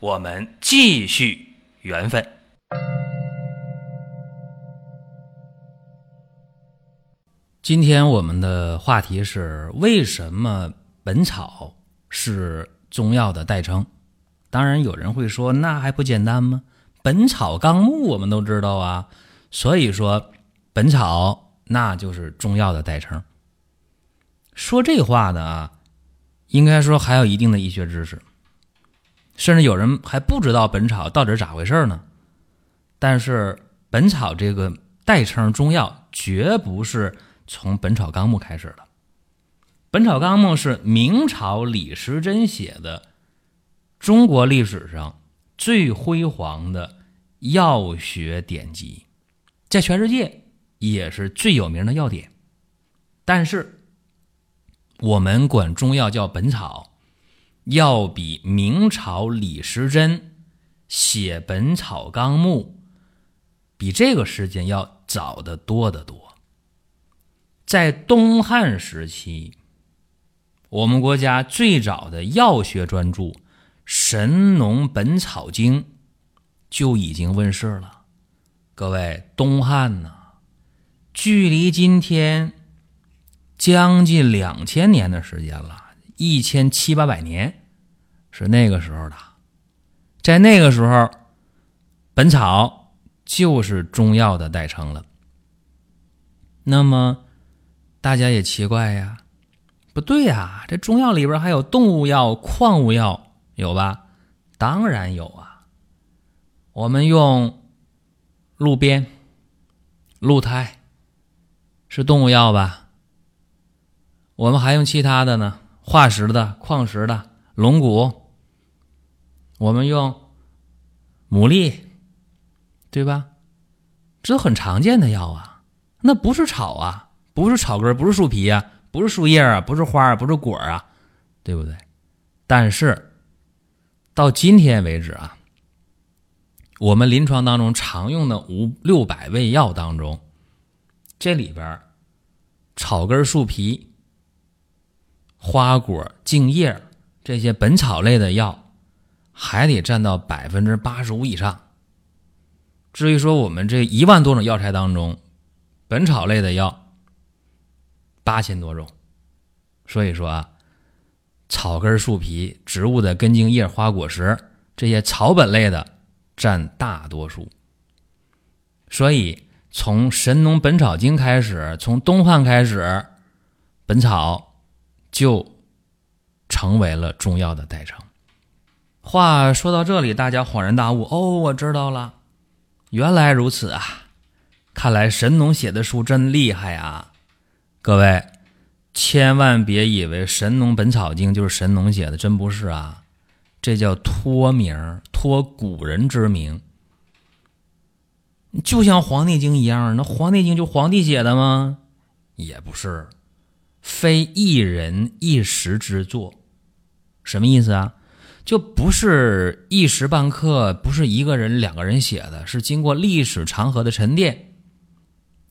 我们继续缘分。今天我们的话题是为什么本草是中药的代称？当然，有人会说，那还不简单吗？《本草纲目》我们都知道啊，所以说本草那就是中药的代称。说这话的啊，应该说还有一定的医学知识。甚至有人还不知道本草到底是咋回事呢？但是本草这个代称中药绝不是从《本草纲目》开始的，《本草纲目》是明朝李时珍写的，中国历史上最辉煌的药学典籍，在全世界也是最有名的药典。但是我们管中药叫本草。要比明朝李时珍写《本草纲目》比这个时间要早得多得多。在东汉时期，我们国家最早的药学专著《神农本草经》就已经问世了。各位，东汉呢，距离今天将近两千年的时间了。一千七八百年是那个时候的，在那个时候，本草就是中药的代称了。那么大家也奇怪呀，不对呀，这中药里边还有动物药、矿物药，有吧？当然有啊。我们用鹿鞭、鹿胎是动物药吧？我们还用其他的呢？化石的、矿石的、龙骨，我们用牡蛎，对吧？这很常见的药啊。那不是草啊，不是草根，不是树皮啊，不是树叶啊，不是花啊，不是果啊，对不对？但是到今天为止啊，我们临床当中常用的五六百味药当中，这里边草根、树皮。花果、茎叶这些本草类的药，还得占到百分之八十五以上。至于说我们这一万多种药材当中，本草类的药八千多种，所以说啊，草根、树皮、植物的根、茎、叶、花、果实这些草本类的占大多数。所以从《神农本草经》开始，从东汉开始，本草。就成为了中药的代称。话说到这里，大家恍然大悟：哦，我知道了，原来如此啊！看来神农写的书真厉害啊！各位千万别以为《神农本草经》就是神农写的，真不是啊！这叫托名，托古人之名，就像《黄帝经》一样。那《黄帝经》就皇帝写的吗？也不是。非一人一时之作，什么意思啊？就不是一时半刻，不是一个人、两个人写的，是经过历史长河的沉淀，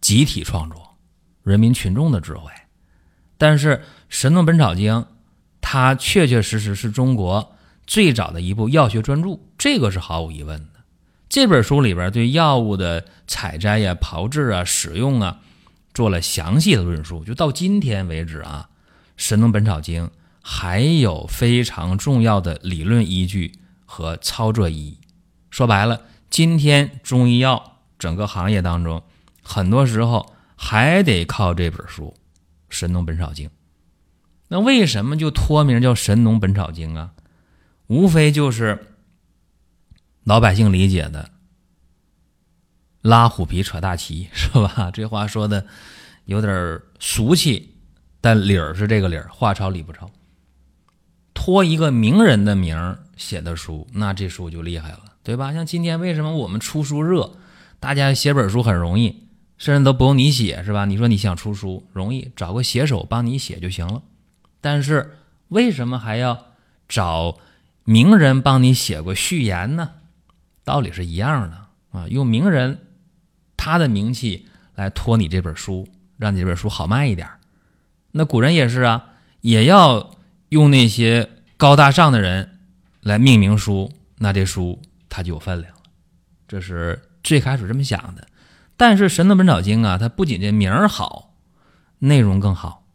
集体创作，人民群众的智慧。但是《神农本草经》，它确确实实是中国最早的一部药学专著，这个是毫无疑问的。这本书里边对药物的采摘呀、炮制啊、使用啊。做了详细的论述，就到今天为止啊，《神农本草经》还有非常重要的理论依据和操作意义。说白了，今天中医药整个行业当中，很多时候还得靠这本书《神农本草经》。那为什么就托名叫《神农本草经》啊？无非就是老百姓理解的。拉虎皮扯大旗是吧？这话说的有点俗气，但理儿是这个理儿，话糙理不糙。托一个名人的名写的书，那这书就厉害了。对吧？像今天为什么我们出书热，大家写本书很容易，甚至都不用你写，是吧？你说你想出书容易，找个写手帮你写就行了。但是为什么还要找名人帮你写过序言呢？道理是一样的啊，用名人他的名气来托你这本书，让你这本书好卖一点。那古人也是啊，也要用那些高大上的人来命名书，那这书它就有分量了。这是最开始这么想的。但是《神农本草经》啊，它不仅这名儿好，内容更好。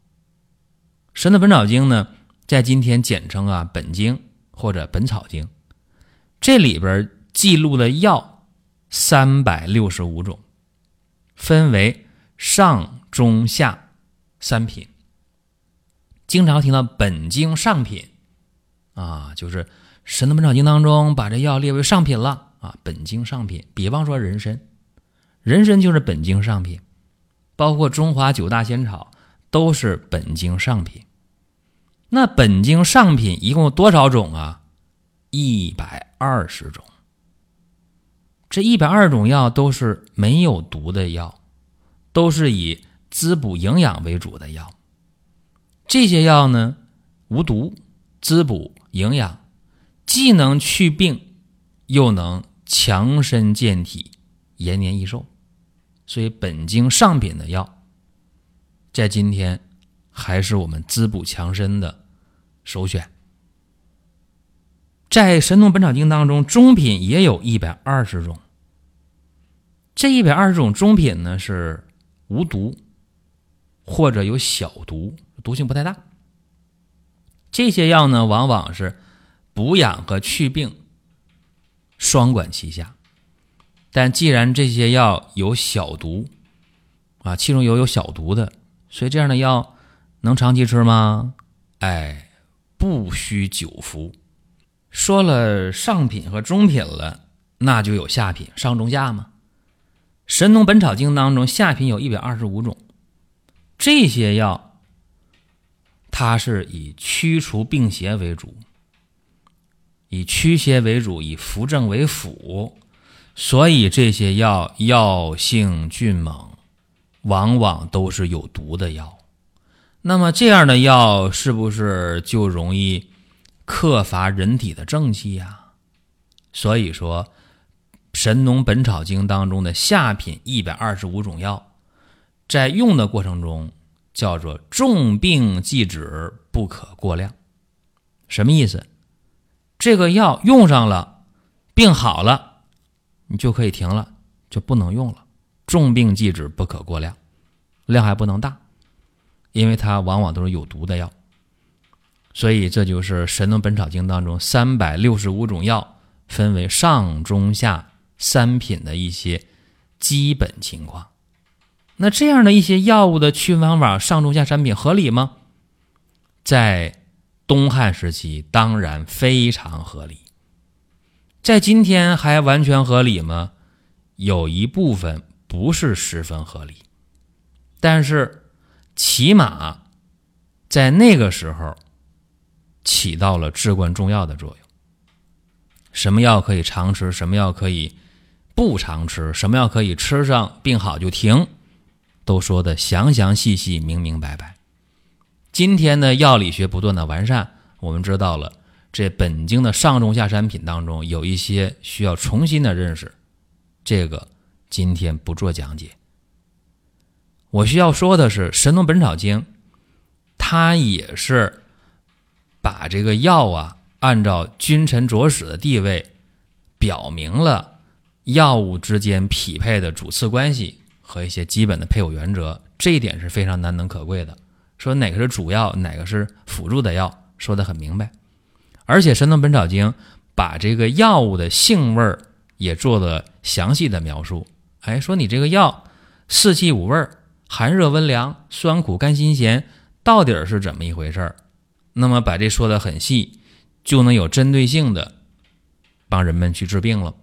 《神农本草经》呢，在今天简称啊《本经》或者《本草经》，这里边记录了药三百六十五种，分为上、中、下三品。经常听到本经上品，啊，就是《神农本草经》当中把这药列为上品了啊。本经上品，比方说人参，人参就是本经上品，包括中华九大仙草都是本经上品。那本经上品一共有多少种啊？一百二十种。这一百二十种药都是没有毒的药，都是以滋补营养为主的药。这些药呢，无毒，滋补营养，既能去病，又能强身健体、延年益寿。所以，本经上品的药，在今天还是我们滋补强身的首选。在《神农本草经》当中，中品也有一百二十种。这一百二十种中品呢，是无毒，或者有小毒。毒性不太大，这些药呢，往往是补养和祛病双管齐下。但既然这些药有小毒啊，其中有有小毒的，所以这样的药能长期吃吗？哎，不需久服。说了上品和中品了，那就有下品，上中下嘛。《神农本草经》当中，下品有一百二十五种，这些药。它是以驱除病邪为主，以驱邪为主，以扶正为辅，所以这些药药性峻猛，往往都是有毒的药。那么这样的药是不是就容易克伐人体的正气呀？所以说，《神农本草经》当中的下品一百二十五种药，在用的过程中。叫做重病忌止，不可过量。什么意思？这个药用上了，病好了，你就可以停了，就不能用了。重病忌止，不可过量，量还不能大，因为它往往都是有毒的药。所以这就是《神农本草经》当中三百六十五种药分为上、中、下三品的一些基本情况。那这样的一些药物的区分方法，上中下三品合理吗？在东汉时期，当然非常合理。在今天还完全合理吗？有一部分不是十分合理，但是起码在那个时候起到了至关重要的作用。什么药可以常吃？什么药可以不常吃？什么药可以吃上病好就停？都说的详详细细、明明白白。今天的药理学不断的完善，我们知道了这本经的上中下三品当中有一些需要重新的认识，这个今天不做讲解。我需要说的是，《神农本草经》它也是把这个药啊按照君臣佐使的地位，表明了药物之间匹配的主次关系。和一些基本的配伍原则，这一点是非常难能可贵的。说哪个是主要，哪个是辅助的药，说的很明白。而且《神农本草经》把这个药物的性味儿也做了详细的描述。哎，说你这个药四气五味儿，寒热温凉，酸苦甘辛咸，到底是怎么一回事儿？那么把这说的很细，就能有针对性的帮人们去治病了。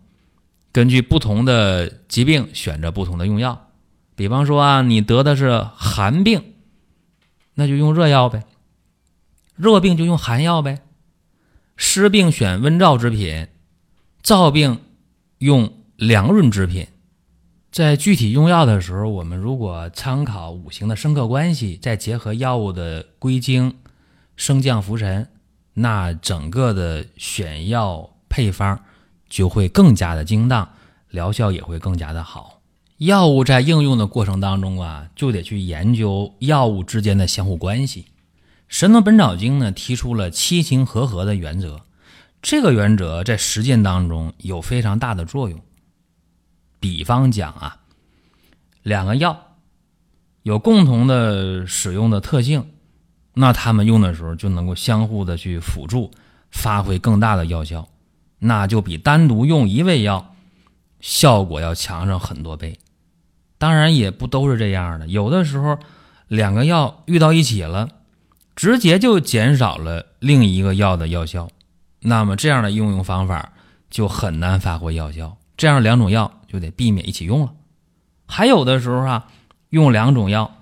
根据不同的疾病选择不同的用药。比方说啊，你得的是寒病，那就用热药呗；热病就用寒药呗；湿病选温燥之品；燥病用凉润之品。在具体用药的时候，我们如果参考五行的生克关系，再结合药物的归经、升降浮沉，那整个的选药配方就会更加的精当，疗效也会更加的好。药物在应用的过程当中啊，就得去研究药物之间的相互关系。《神农本草经》呢提出了七情和合的原则，这个原则在实践当中有非常大的作用。比方讲啊，两个药有共同的使用的特性，那他们用的时候就能够相互的去辅助，发挥更大的药效，那就比单独用一味药效果要强上很多倍。当然也不都是这样的，有的时候两个药遇到一起了，直接就减少了另一个药的药效，那么这样的应用方法就很难发挥药效。这样两种药。就得避免一起用了。还有的时候啊，用两种药，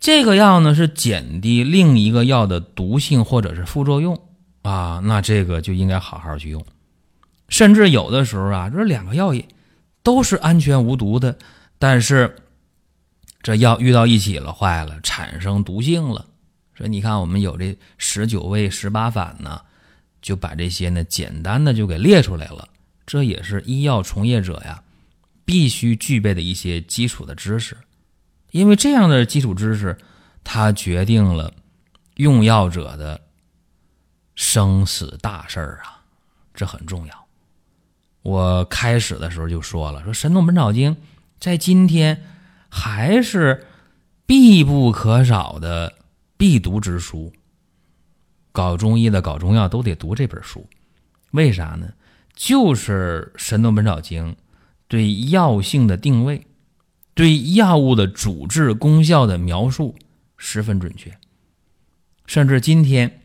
这个药呢是减低另一个药的毒性或者是副作用啊，那这个就应该好好去用。甚至有的时候啊，这两个药也都是安全无毒的，但是这药遇到一起了，坏了，产生毒性了。所以你看，我们有这十九味十八反呢，就把这些呢简单的就给列出来了。这也是医药从业者呀。必须具备的一些基础的知识，因为这样的基础知识，它决定了用药者的生死大事儿啊，这很重要。我开始的时候就说了，说《神农本草经》在今天还是必不可少的必读之书，搞中医的、搞中药都得读这本书。为啥呢？就是《神农本草经》。对药性的定位，对药物的主治功效的描述十分准确，甚至今天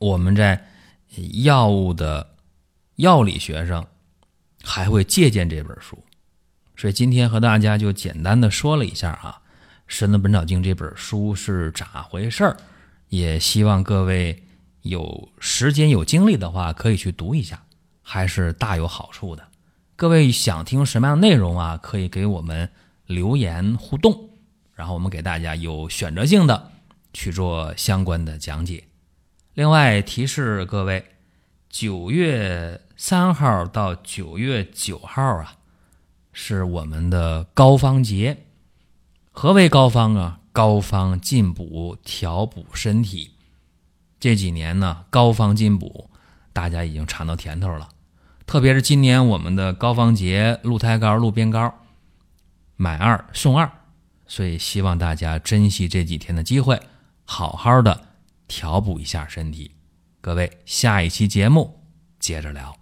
我们在药物的药理学上还会借鉴这本书。所以今天和大家就简单的说了一下啊，《神农本草经》这本书是咋回事儿，也希望各位有时间有精力的话可以去读一下，还是大有好处的。各位想听什么样的内容啊？可以给我们留言互动，然后我们给大家有选择性的去做相关的讲解。另外提示各位，九月三号到九月九号啊，是我们的膏方节。何为膏方啊？膏方进补，调补身体。这几年呢，膏方进补，大家已经尝到甜头了。特别是今年我们的高方节鹿胎膏、鹿鞭膏买二送二，所以希望大家珍惜这几天的机会，好好的调补一下身体。各位，下一期节目接着聊。